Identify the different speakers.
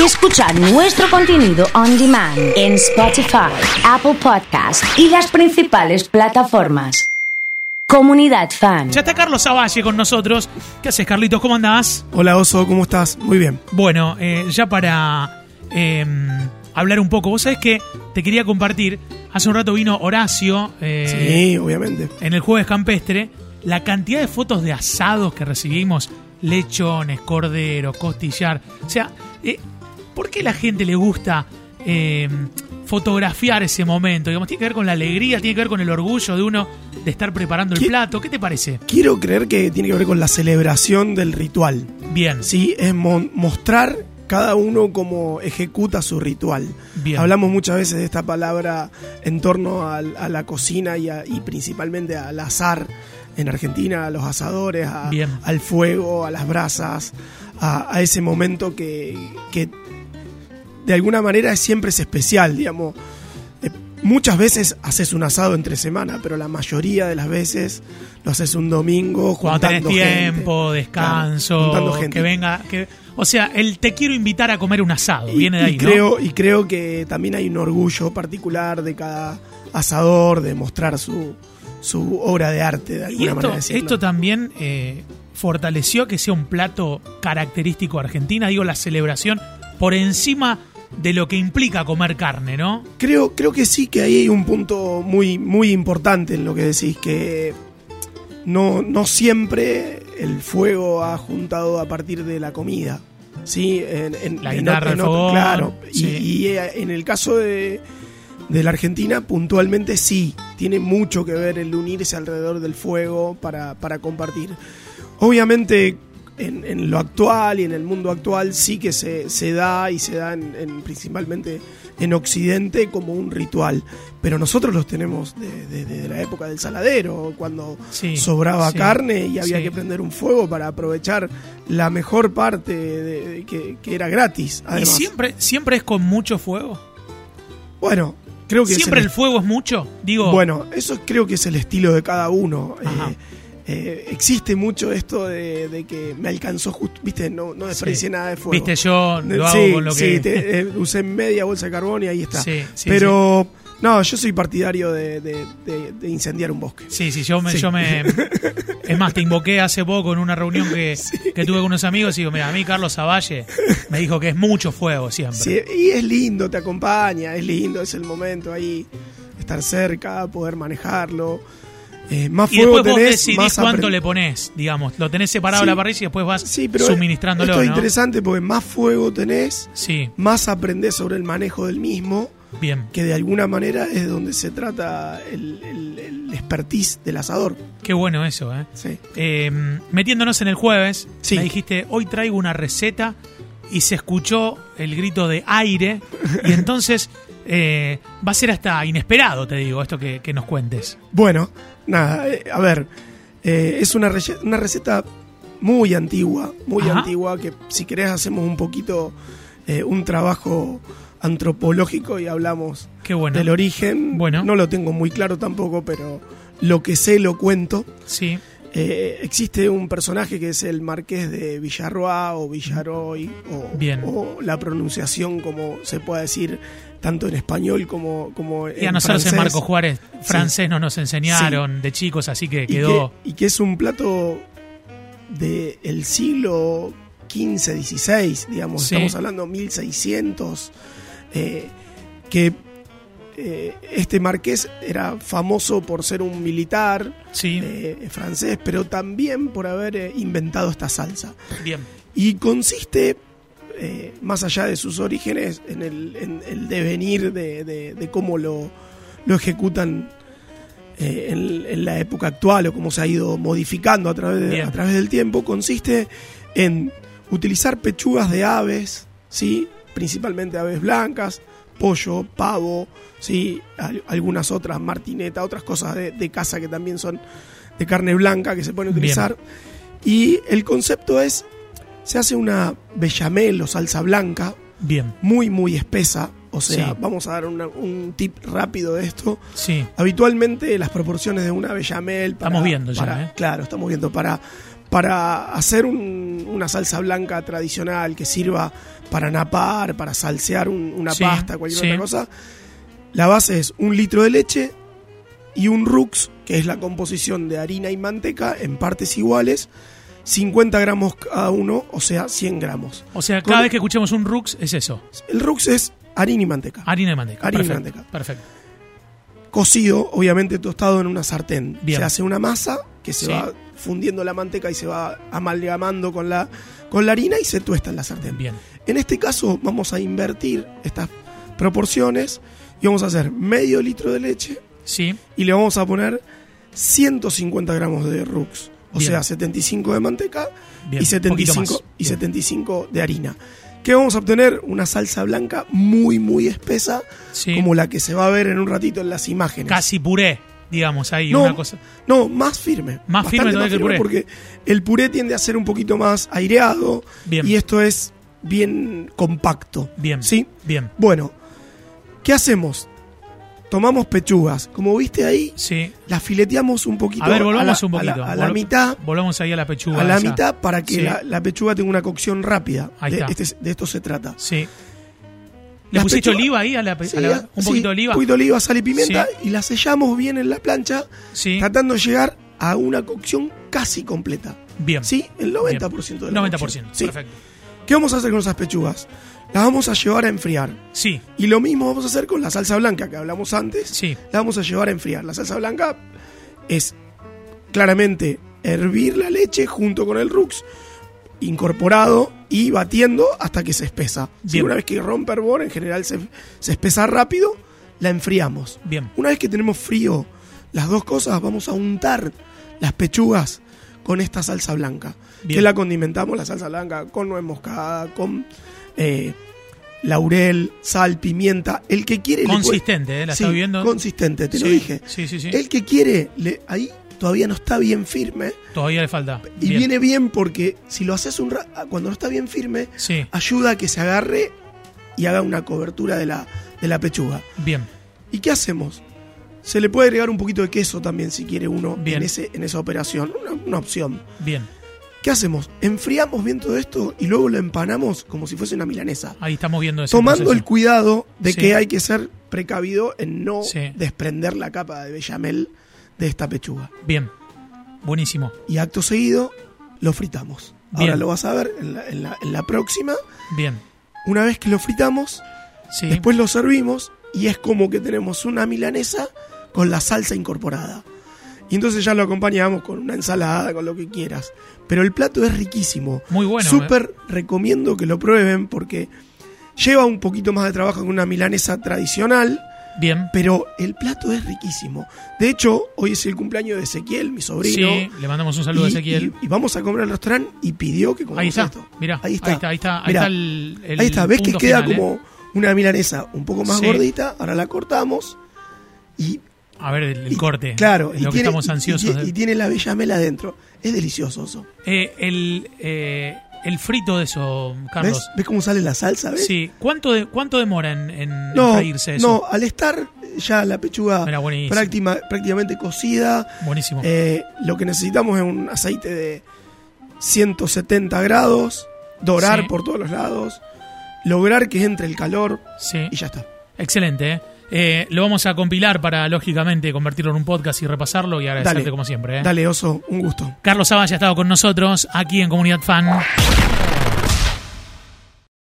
Speaker 1: y escuchar nuestro contenido on demand en Spotify, Apple Podcast y las principales plataformas. Comunidad Fan.
Speaker 2: Ya está Carlos Zavalle con nosotros. ¿Qué haces, Carlitos? ¿Cómo andás?
Speaker 3: Hola Oso, ¿cómo estás? Muy bien.
Speaker 2: Bueno, eh, ya para eh, hablar un poco, vos sabés que te quería compartir, hace un rato vino Horacio eh,
Speaker 3: Sí, obviamente.
Speaker 2: en el jueves campestre, la cantidad de fotos de asados que recibimos, lechones, cordero, costillar. O sea, eh, ¿por qué la gente le gusta eh, fotografiar ese momento? Digamos, tiene que ver con la alegría, tiene que ver con el orgullo de uno de estar preparando el
Speaker 3: ¿Qué-
Speaker 2: plato. ¿Qué te parece?
Speaker 3: Quiero creer que tiene que ver con la celebración del ritual.
Speaker 2: Bien.
Speaker 3: Sí, es mo- mostrar cada uno cómo ejecuta su ritual.
Speaker 2: Bien.
Speaker 3: Hablamos muchas veces de esta palabra en torno al- a, la cocina y, a- y principalmente al azar en Argentina, a los asadores, a-
Speaker 2: Bien.
Speaker 3: al fuego, a las brasas, a, a ese momento que, que de alguna manera siempre es especial, digamos. Eh, Muchas veces haces un asado entre semana, pero la mayoría de las veces lo haces un domingo
Speaker 2: Cuando tenés
Speaker 3: juntando gente.
Speaker 2: tiempo, descanso,
Speaker 3: Claro, juntando gente.
Speaker 2: que venga, que, o sea, el te quiero invitar a comer un asado,
Speaker 3: Y-
Speaker 2: viene de ahí,
Speaker 3: y
Speaker 2: ¿no?
Speaker 3: creo, Y creo que también hay un orgullo particular de cada asador de mostrar su, su obra de arte, de
Speaker 2: Y
Speaker 3: alguna
Speaker 2: esto,
Speaker 3: manera. decirlo.
Speaker 2: esto también eh, fortaleció que sea un plato característico de Argentina, digo, la celebración por encima de lo que implica comer carne, ¿no?
Speaker 3: Creo, creo que sí, que ahí hay un punto muy, muy importante en lo que decís, que no, no siempre el fuego ha juntado a partir de la comida. Sí, en, en-
Speaker 2: La guitarra,
Speaker 3: en otro- claro. Y-
Speaker 2: sí.
Speaker 3: Y, eh, en el caso de, de la Argentina, puntualmente sí, tiene mucho que ver el unirse alrededor del fuego para, para compartir. Obviamente, en, en lo actual y en el mundo actual sí que se, se da y se da en, en- principalmente en Occidente como un ritual. Pero nosotros los tenemos desde de, de la época del saladero, cuando
Speaker 2: Sí,
Speaker 3: sobraba
Speaker 2: sí,
Speaker 3: carne y había
Speaker 2: sí.
Speaker 3: que prender un fuego para aprovechar la mejor parte de, que, que era gratis. Además.
Speaker 2: Y siempre, siempre es con mucho fuego.
Speaker 3: Bueno, creo que es
Speaker 2: Siempre
Speaker 3: el-
Speaker 2: el fuego es mucho. Digo,
Speaker 3: Bueno, eso creo que es el estilo de cada uno.
Speaker 2: Ajá.
Speaker 3: Eh, eh, existe mucho esto de, de que me alcanzó justo, viste, no, no desperdicié
Speaker 2: Sí.
Speaker 3: nada de fuego.
Speaker 2: viste, yo lo hago
Speaker 3: sí,
Speaker 2: con lo
Speaker 3: sí,
Speaker 2: que.
Speaker 3: te- eh, usé media bolsa de carbón y ahí está.
Speaker 2: Sí, sí,
Speaker 3: Pero, no, yo soy partidario de, de- de- de incendiar un bosque.
Speaker 2: Sí, sí, yo me,
Speaker 3: Sí.
Speaker 2: yo me. Es más, te invoqué hace poco en una reunión que, que tuve con unos amigos y digo, mira, a mí Carlos Zavalle me dijo que es mucho fuego siempre.
Speaker 3: Sí, y es lindo, te acompaña, es lindo, es el momento ahí, estar cerca, poder manejarlo. Eh, más
Speaker 2: Y
Speaker 3: fuego
Speaker 2: después vos
Speaker 3: tenés,
Speaker 2: decidís
Speaker 3: más
Speaker 2: cuánto le pones, digamos. Lo tenés separado
Speaker 3: Sí.
Speaker 2: la parrilla y después vas
Speaker 3: Sí, pero
Speaker 2: suministrándolo,
Speaker 3: esto es
Speaker 2: ¿no?
Speaker 3: interesante porque más fuego tenés,
Speaker 2: Sí,
Speaker 3: más aprendés sobre el manejo del mismo,
Speaker 2: bien.
Speaker 3: que de alguna manera es donde se trata el, el- el expertise del asador.
Speaker 2: Qué bueno eso, ¿eh?
Speaker 3: Sí.
Speaker 2: Eh, metiéndonos en el jueves,
Speaker 3: Sí.
Speaker 2: me dijiste, hoy traigo una receta y se escuchó el grito de aire y entonces eh, va a ser hasta inesperado, te digo, esto que, que nos cuentes.
Speaker 3: Bueno, nada, eh, a ver, eh, es una, una receta muy antigua, muy
Speaker 2: Ajá.
Speaker 3: antigua, que si querés hacemos un poquito eh, un trabajo antropológico y hablamos
Speaker 2: Qué bueno.
Speaker 3: del origen.
Speaker 2: Bueno.
Speaker 3: No lo tengo muy claro tampoco, pero lo que sé lo cuento.
Speaker 2: Sí,
Speaker 3: Eh, existe un personaje que es el marqués de Villarroa o Villaroy, o,
Speaker 2: Bien.
Speaker 3: o la pronunciación como se pueda decir tanto en español como, como
Speaker 2: y a
Speaker 3: en
Speaker 2: nosotros en. Marco Juárez francés no nos enseñaron de chicos, así que
Speaker 3: y
Speaker 2: quedó...
Speaker 3: que, y que es un plato del siglo XV, XVI, digamos,
Speaker 2: Sí.
Speaker 3: estamos hablando 1600, eh, que eh, este marqués era famoso por ser un militar
Speaker 2: Sí,
Speaker 3: eh, francés, pero también por haber eh, inventado esta salsa.
Speaker 2: bien.
Speaker 3: Y consiste, eh, más allá de sus orígenes, en el, en el devenir de, de- de cómo lo, lo ejecutan eh, en, en la época actual o cómo se ha ido modificando a través, de- a través del tiempo. Consiste en utilizar pechugas de aves, ¿sí? principalmente aves blancas, pollo, pavo, ¿sí? Al- algunas otras, martineta, otras cosas de, de casa que también son de carne blanca que se pueden
Speaker 2: Bien.
Speaker 3: utilizar. Y el concepto es, se hace una bechamel o salsa blanca
Speaker 2: Bien,
Speaker 3: muy, muy espesa. O sea,
Speaker 2: Sí.
Speaker 3: vamos a dar una- un tip rápido de esto.
Speaker 2: sí.
Speaker 3: Habitualmente las proporciones de una bechamel... para-
Speaker 2: Estamos viendo ya,
Speaker 3: para-
Speaker 2: ¿eh?
Speaker 3: Claro, estamos viendo. Para, para hacer un, un- una salsa blanca tradicional que sirva para napar, para salsear un- una
Speaker 2: Sí,
Speaker 3: pasta, cualquier
Speaker 2: sí.
Speaker 3: otra cosa, la base es un litro de leche y un rux, que es la composición de harina y manteca en partes iguales, 50 gramos cada uno, o sea, 100 gramos.
Speaker 2: O sea, cada
Speaker 3: Con-
Speaker 2: vez que escuchemos un Rux es eso.
Speaker 3: El rux es harina y manteca.
Speaker 2: Harina de manteca.
Speaker 3: Harina y
Speaker 2: perfecto,
Speaker 3: manteca.
Speaker 2: Perfecto.
Speaker 3: Cocido, obviamente tostado en una sartén.
Speaker 2: Bien.
Speaker 3: Se hace una masa que se
Speaker 2: Sí.
Speaker 3: va fundiendo la manteca y se va amalgamando con la, con la harina y se tuesta en la sartén.
Speaker 2: Bien.
Speaker 3: En este caso vamos a invertir estas proporciones y vamos a hacer medio litro de leche
Speaker 2: Sí.
Speaker 3: y le vamos a poner 150 gramos de rux. O
Speaker 2: Bien.
Speaker 3: sea, 75 de manteca
Speaker 2: Bien.
Speaker 3: y,
Speaker 2: un poquito
Speaker 3: 75,
Speaker 2: más.
Speaker 3: y
Speaker 2: Bien.
Speaker 3: 75 de harina. Que vamos a obtener una salsa blanca muy, muy espesa,
Speaker 2: Sí.
Speaker 3: como la que se va a ver en un ratito en las imágenes.
Speaker 2: Casi puré, digamos, ahí
Speaker 3: No,
Speaker 2: una cosa.
Speaker 3: No, más firme.
Speaker 2: Más firme todavía que el puré.
Speaker 3: Porque el puré tiende a ser un poquito más aireado
Speaker 2: Bien.
Speaker 3: y esto es bien compacto.
Speaker 2: Bien.
Speaker 3: ¿Sí?
Speaker 2: Bien.
Speaker 3: Bueno, ¿qué hacemos? Tomamos pechugas. Como viste ahí,
Speaker 2: Sí.
Speaker 3: las fileteamos un poquito.
Speaker 2: A ver, volvamos
Speaker 3: la-
Speaker 2: un
Speaker 3: a la-
Speaker 2: poquito.
Speaker 3: A la,
Speaker 2: Vol-
Speaker 3: mitad.
Speaker 2: Volvamos ahí a la pechuga.
Speaker 3: A la
Speaker 2: esa.
Speaker 3: mitad para que
Speaker 2: Sí.
Speaker 3: la, la pechuga tenga una cocción rápida.
Speaker 2: Ahí
Speaker 3: de,
Speaker 2: está.
Speaker 3: este- de esto se trata.
Speaker 2: Sí. ¿Le
Speaker 3: Las
Speaker 2: pusiste oliva ahí a la,
Speaker 3: Sí,
Speaker 2: a la- un poquito de oliva?
Speaker 3: Un poquito de oliva, sal y pimienta. Y la sellamos bien en la plancha, tratando de llegar a una cocción casi completa.
Speaker 2: Bien.
Speaker 3: ¿Sí? El 90% de la
Speaker 2: 90%.
Speaker 3: cocción. Sí.
Speaker 2: Perfecto.
Speaker 3: ¿Qué vamos a hacer con esas pechugas? Las vamos a llevar a enfriar.
Speaker 2: Sí.
Speaker 3: Y lo mismo vamos a hacer con la salsa blanca que hablamos antes.
Speaker 2: Sí.
Speaker 3: La vamos a llevar a enfriar. La salsa blanca es claramente hervir la leche junto con el rux, incorporado y batiendo hasta que se espesa.
Speaker 2: Bien.
Speaker 3: una vez que rompe hervor, en general se, se espesa rápido, la enfriamos.
Speaker 2: Bien.
Speaker 3: Una vez que tenemos frío las dos cosas, vamos a untar las pechugas con esta salsa blanca.
Speaker 2: Bien.
Speaker 3: Que la condimentamos, la salsa blanca, con nuez moscada, con eh, laurel, sal, pimienta. El que quiere... le
Speaker 2: Consistente, ¿eh? La
Speaker 3: Sí,
Speaker 2: está viendo.
Speaker 3: consistente, te lo dije.
Speaker 2: Sí, sí, sí.
Speaker 3: El que quiere, le, ahí todavía no está bien firme.
Speaker 2: Todavía le falta.
Speaker 3: Y
Speaker 2: Bien.
Speaker 3: viene bien porque si lo haces un ra- cuando no está bien firme,
Speaker 2: Sí.
Speaker 3: ayuda a que se agarre y haga una cobertura de la, de la pechuga.
Speaker 2: Bien.
Speaker 3: ¿Y qué hacemos? Se le puede agregar un poquito de queso también si quiere uno
Speaker 2: Bien.
Speaker 3: en, ese, en esa operación. Una, una opción.
Speaker 2: Bien.
Speaker 3: ¿Qué hacemos? Enfriamos bien todo esto y luego lo empanamos como si fuese una milanesa.
Speaker 2: Ahí estamos viendo ese
Speaker 3: Tomando
Speaker 2: proceso.
Speaker 3: el cuidado de
Speaker 2: Sí.
Speaker 3: que hay que ser precavido en no
Speaker 2: Sí.
Speaker 3: desprender la capa de bechamel de esta pechuga.
Speaker 2: Bien. Buenísimo.
Speaker 3: Y acto seguido lo fritamos.
Speaker 2: Bien.
Speaker 3: Ahora lo vas a ver en la, en la- en la próxima.
Speaker 2: Bien.
Speaker 3: Una vez que lo fritamos,
Speaker 2: Sí.
Speaker 3: después lo servimos y es como que tenemos una milanesa con la salsa incorporada. Y entonces ya lo acompañamos con una ensalada, con lo que quieras. Pero el plato es riquísimo.
Speaker 2: Muy bueno. ¿eh?
Speaker 3: Súper recomiendo que lo prueben porque lleva un poquito más de trabajo que una milanesa tradicional,
Speaker 2: Bien.
Speaker 3: pero el plato es riquísimo. De hecho, hoy es el cumpleaños de Ezequiel, mi sobrino.
Speaker 2: Sí, le mandamos un saludo a
Speaker 3: y,
Speaker 2: Ezequiel.
Speaker 3: y- y vamos a comer al restaurante y pidió que comamos
Speaker 2: ahí está.
Speaker 3: esto.
Speaker 2: Mirá,
Speaker 3: Ahí está.
Speaker 2: Ahí está, ahí está, ahí
Speaker 3: Mirá.
Speaker 2: está el, el
Speaker 3: Ahí está, ves que queda
Speaker 2: final, ¿eh?
Speaker 3: como una milanesa un poco más
Speaker 2: Sí.
Speaker 3: gordita, ahora la cortamos y
Speaker 2: A ver, el, el
Speaker 3: y-
Speaker 2: corte.
Speaker 3: Claro,
Speaker 2: Lo
Speaker 3: y
Speaker 2: que
Speaker 3: tiene,
Speaker 2: estamos ansiosos.
Speaker 3: y, y tiene la bechamel adentro. Es delicioso eso.
Speaker 2: Eh, el, eh, el frito de eso, Carlos.
Speaker 3: ¿Ves? ¿Ves cómo sale la salsa? ¿Ves?
Speaker 2: Sí. ¿Cuánto, de, ¿Cuánto demora en, en
Speaker 3: No,
Speaker 2: freírse eso?
Speaker 3: no, al estar ya la pechuga práctima- prácticamente cocida,
Speaker 2: Buenísimo.
Speaker 3: eh, lo que necesitamos es un aceite de 170 grados, dorar
Speaker 2: Sí.
Speaker 3: por todos los lados, lograr que entre el calor
Speaker 2: sí.
Speaker 3: y ya está.
Speaker 2: Excelente. ¿eh? Eh, lo vamos a compilar para, lógicamente, convertirlo en un podcast y repasarlo y agradecerte
Speaker 3: Dale.
Speaker 2: como siempre. ¿eh?
Speaker 3: Dale, oso, un gusto.
Speaker 2: Carlos Saba ya ha estado con nosotros aquí en Comunidad Fan.